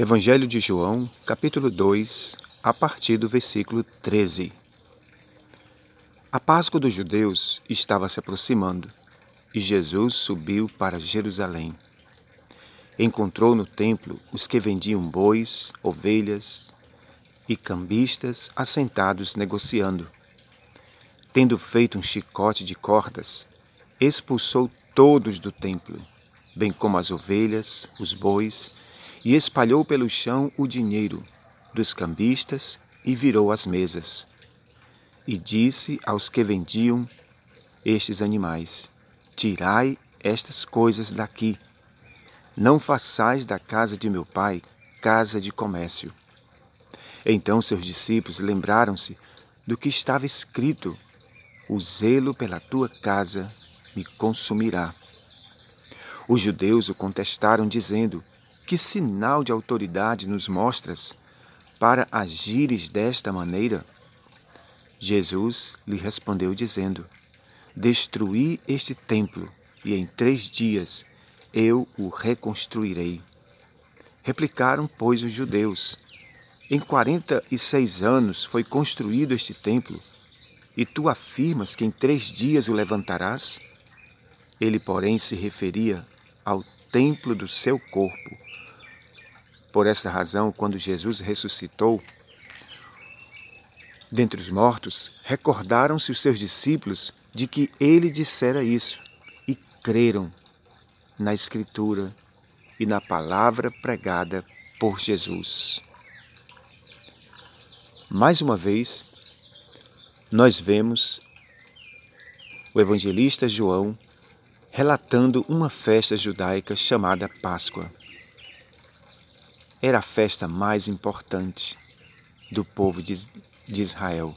Evangelho de João, capítulo 2, a partir do versículo 13. A Páscoa dos judeus estava se aproximando e Jesus subiu para Jerusalém. Encontrou no templo os que vendiam bois, ovelhas e cambistas assentados negociando. Tendo feito um chicote de cordas, expulsou todos do templo, bem como as ovelhas, os bois e espalhou pelo chão o dinheiro dos cambistas e virou as mesas. E disse aos que vendiam estes animais: Tirai estas coisas daqui. Não façais da casa de meu pai casa de comércio. Então seus discípulos lembraram-se do que estava escrito: O zelo pela tua casa me consumirá. Os judeus o contestaram, dizendo: que sinal de autoridade nos mostras para agires desta maneira? Jesus lhe respondeu, dizendo: Destruí este templo, e em três dias eu o reconstruirei. Replicaram, pois, os judeus: Em quarenta e seis anos foi construído este templo, e tu afirmas que em três dias o levantarás? Ele, porém, se referia ao templo do seu corpo por essa razão, quando Jesus ressuscitou dentre os mortos, recordaram-se os seus discípulos de que ele dissera isso e creram na Escritura e na palavra pregada por Jesus. Mais uma vez, nós vemos o evangelista João relatando uma festa judaica chamada Páscoa era a festa mais importante do povo de Israel.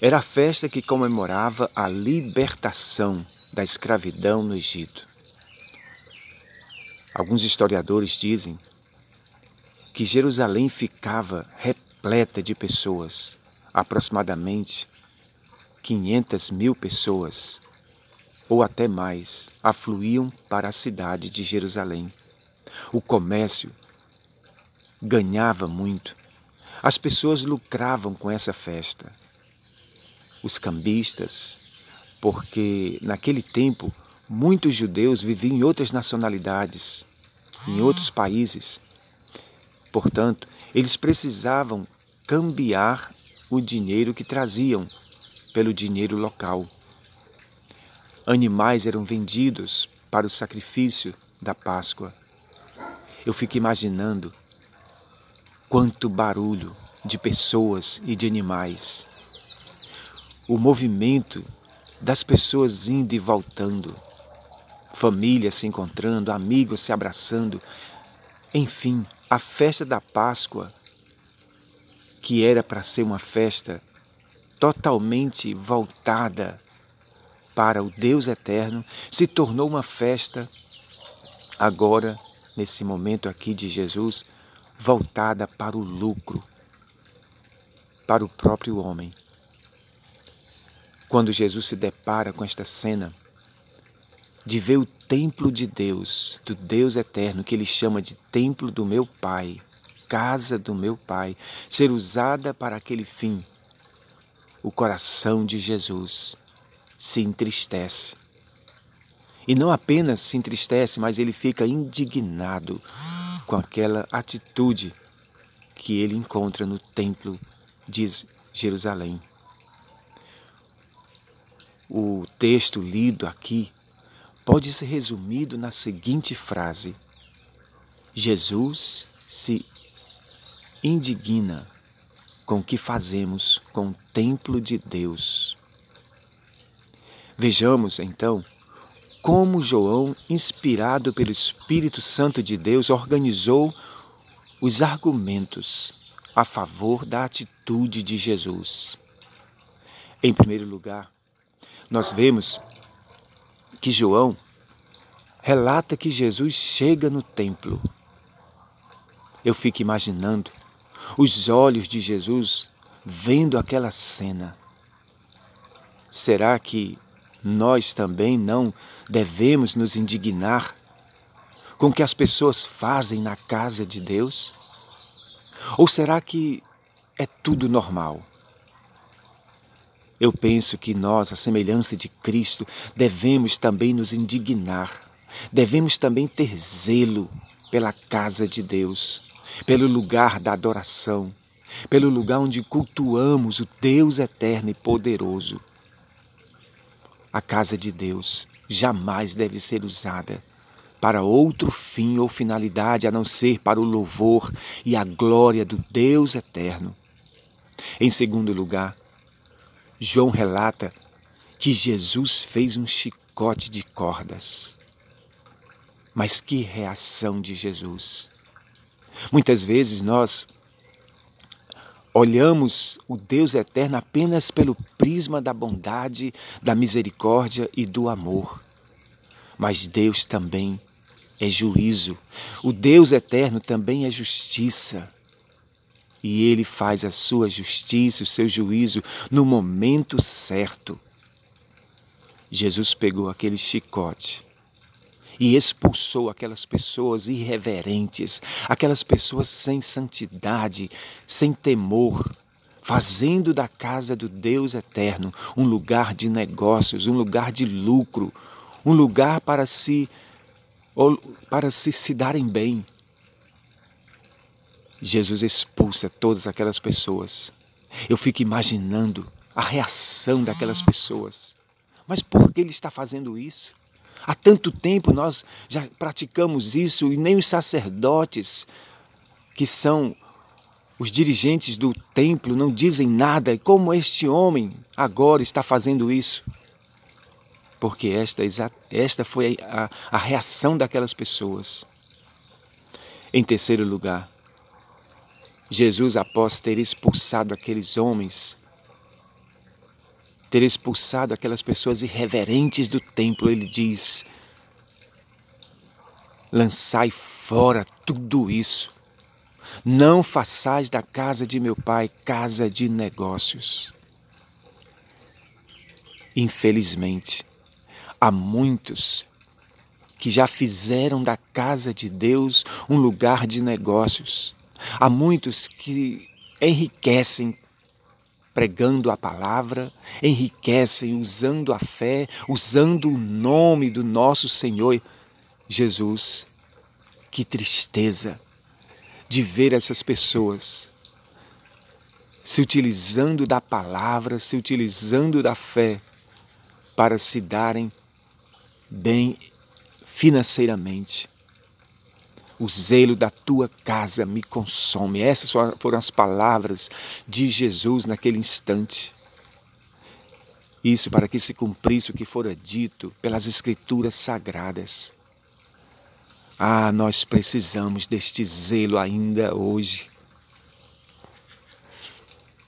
Era a festa que comemorava a libertação da escravidão no Egito. Alguns historiadores dizem que Jerusalém ficava repleta de pessoas, aproximadamente 500 mil pessoas, ou até mais, afluíam para a cidade de Jerusalém. O comércio ganhava muito. As pessoas lucravam com essa festa. Os cambistas, porque naquele tempo muitos judeus viviam em outras nacionalidades, em outros países. Portanto, eles precisavam cambiar o dinheiro que traziam pelo dinheiro local. Animais eram vendidos para o sacrifício da Páscoa. Eu fico imaginando Quanto barulho de pessoas e de animais. O movimento das pessoas indo e voltando. Famílias se encontrando, amigos se abraçando. Enfim, a festa da Páscoa, que era para ser uma festa totalmente voltada para o Deus eterno, se tornou uma festa agora, nesse momento aqui de Jesus, voltada para o lucro, para o próprio homem. Quando Jesus se depara com esta cena de ver o templo de Deus, do Deus eterno, que ele chama de templo do meu Pai, casa do meu Pai, ser usada para aquele fim, o coração de Jesus se entristece. E não apenas se entristece, mas ele fica indignado com aquela atitude que ele encontra no templo de Jerusalém. O texto lido aqui pode ser resumido na seguinte frase: Jesus se indigna com o que fazemos com o templo de Deus. Vejamos então como João, inspirado pelo Espírito Santo de Deus, organizou os argumentos a favor da atitude de Jesus. Em primeiro lugar, nós vemos que João relata que Jesus chega no templo. Eu fico imaginando os olhos de Jesus vendo aquela cena. Será que nós também não devemos nos indignar com o que as pessoas fazem na casa de Deus? Ou será que é tudo normal? Eu penso que nós, a semelhança de Cristo, devemos também nos indignar, devemos também ter zelo pela casa de Deus, pelo lugar da adoração, pelo lugar onde cultuamos o Deus eterno e poderoso. A casa de Deus jamais deve ser usada para outro fim ou finalidade a não ser para o louvor e a glória do Deus eterno. Em segundo lugar, João relata que Jesus fez um chicote de cordas. Mas que reação de Jesus! Muitas vezes nós olhamos o Deus eterno apenas pelo prisma da bondade, da misericórdia e do amor. Mas Deus também é juízo. O Deus eterno também é justiça. E ele faz a sua justiça, o seu juízo no momento certo. Jesus pegou aquele chicote e expulsou aquelas pessoas irreverentes, aquelas pessoas sem santidade, sem temor, fazendo da casa do Deus eterno um lugar de negócios, um lugar de lucro, um lugar para se para se, se darem bem. Jesus expulsa todas aquelas pessoas. Eu fico imaginando a reação daquelas pessoas. Mas por que ele está fazendo isso? Há tanto tempo nós já praticamos isso e nem os sacerdotes, que são os dirigentes do templo, não dizem nada. E como este homem agora está fazendo isso? porque esta, esta foi a, a reação daquelas pessoas. Em terceiro lugar, Jesus, após ter expulsado aqueles homens, ter expulsado aquelas pessoas irreverentes do templo, ele diz: lançai fora tudo isso. Não façais da casa de meu pai casa de negócios. Infelizmente, Há muitos que já fizeram da casa de Deus um lugar de negócios. Há muitos que enriquecem pregando a palavra, enriquecem usando a fé, usando o nome do nosso Senhor Jesus. Que tristeza de ver essas pessoas se utilizando da palavra, se utilizando da fé para se darem bem financeiramente. O zelo da tua casa me consome. Essas foram as palavras de Jesus naquele instante. Isso para que se cumprisse o que fora dito pelas Escrituras sagradas. Ah, nós precisamos deste zelo ainda hoje.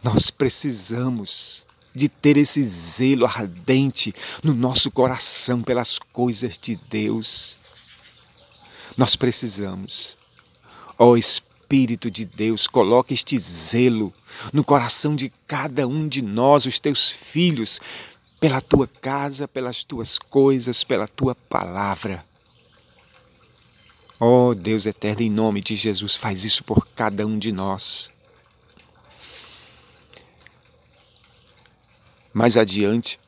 Nós precisamos de ter esse zelo ardente no nosso coração pelas coisas de Deus. Nós precisamos, ó Espírito de Deus, coloque este zelo no coração de cada um de nós, os teus filhos, pela tua casa, pelas tuas coisas, pela tua palavra. Ó Deus eterno, em nome de Jesus, faz isso por cada um de nós. Mais adiante,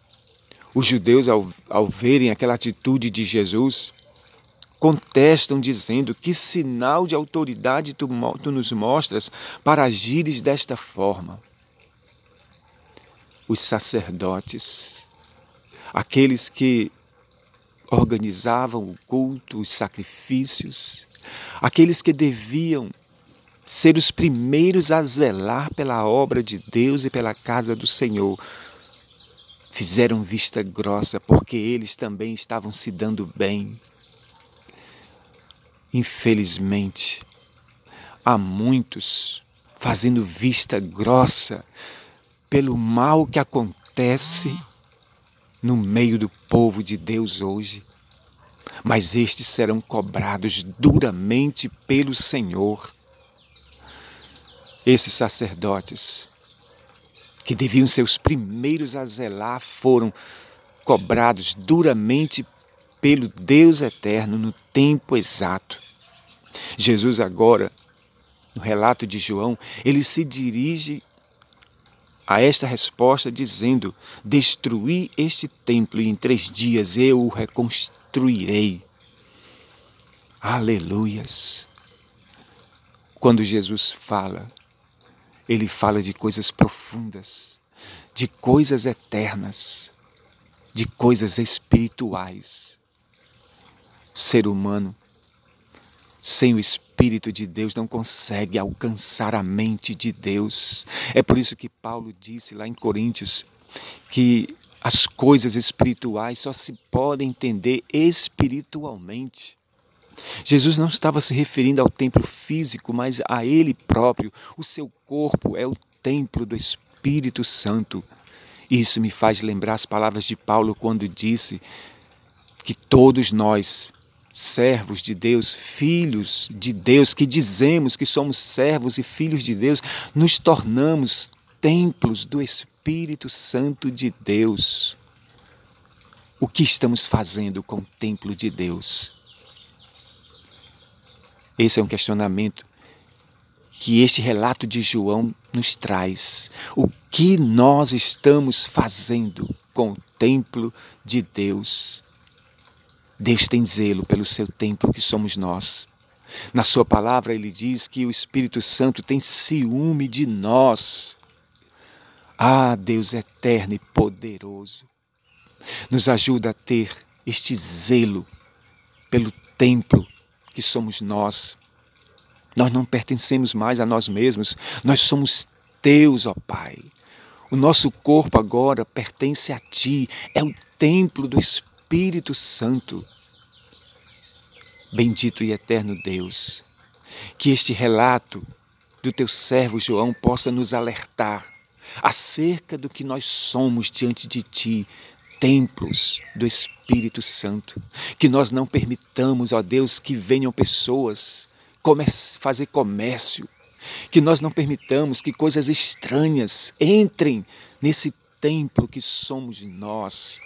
os judeus, ao, ao verem aquela atitude de Jesus, contestam dizendo: Que sinal de autoridade tu, tu nos mostras para agires desta forma? Os sacerdotes, aqueles que organizavam o culto, os sacrifícios, aqueles que deviam ser os primeiros a zelar pela obra de Deus e pela casa do Senhor, fizeram vista grossa porque eles também estavam se dando bem. Infelizmente, há muitos fazendo vista grossa pelo mal que acontece no meio do povo de Deus hoje. Mas estes serão cobrados duramente pelo Senhor. Esses sacerdotes que deviam ser os primeiros a zelar, foram cobrados duramente pelo Deus eterno no tempo exato. Jesus agora, no relato de João, ele se dirige a esta resposta dizendo: Destruí este templo e em três dias eu o reconstruirei. Aleluias! Quando Jesus fala, ele fala de coisas profundas, de coisas eternas, de coisas espirituais. O ser humano, sem o Espírito de Deus, não consegue alcançar a mente de Deus. É por isso que Paulo disse lá em Coríntios que as coisas espirituais só se podem entender espiritualmente. Jesus não estava se referindo ao templo físico, mas a ele próprio. O seu corpo é o templo do Espírito Santo. Isso me faz lembrar as palavras de Paulo quando disse que todos nós, servos de Deus, filhos de Deus, que dizemos que somos servos e filhos de Deus, nos tornamos templos do Espírito Santo de Deus. O que estamos fazendo com o templo de Deus? Esse é um questionamento que este relato de João nos traz. O que nós estamos fazendo com o templo de Deus? Deus tem zelo pelo seu templo que somos nós. Na sua palavra ele diz que o Espírito Santo tem ciúme de nós. Ah, Deus eterno e poderoso, nos ajuda a ter este zelo pelo templo que somos nós. Nós não pertencemos mais a nós mesmos, nós somos teus, ó Pai. O nosso corpo agora pertence a Ti, é o templo do Espírito Santo. Bendito e eterno Deus, que este relato do Teu servo João possa nos alertar acerca do que nós somos diante de Ti, templos do Espírito Santo. Que nós não permitamos, ó Deus, que venham pessoas fazer comércio. Que nós não permitamos que coisas estranhas entrem nesse templo que somos nós.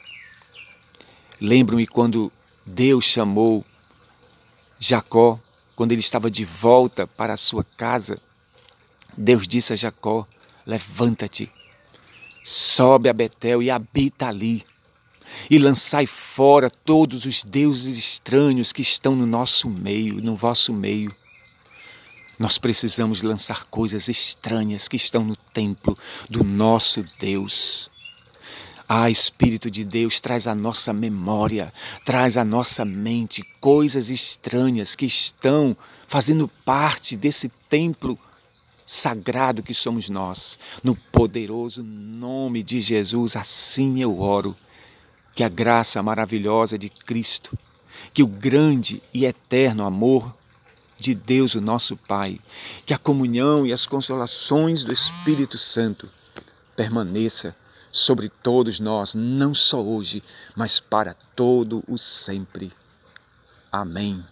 Lembro-me quando Deus chamou Jacó, quando ele estava de volta para a sua casa. Deus disse a Jacó: Levanta-te, sobe a Betel e habita ali e lançai fora todos os deuses estranhos que estão no nosso meio, no vosso meio. Nós precisamos lançar coisas estranhas que estão no templo do nosso Deus. Ah, Espírito de Deus, traz à nossa memória, traz à nossa mente coisas estranhas que estão fazendo parte desse templo sagrado que somos nós. No poderoso nome de Jesus, assim eu oro que a graça maravilhosa de Cristo, que o grande e eterno amor de Deus, o nosso Pai, que a comunhão e as consolações do Espírito Santo permaneça sobre todos nós, não só hoje, mas para todo o sempre. Amém.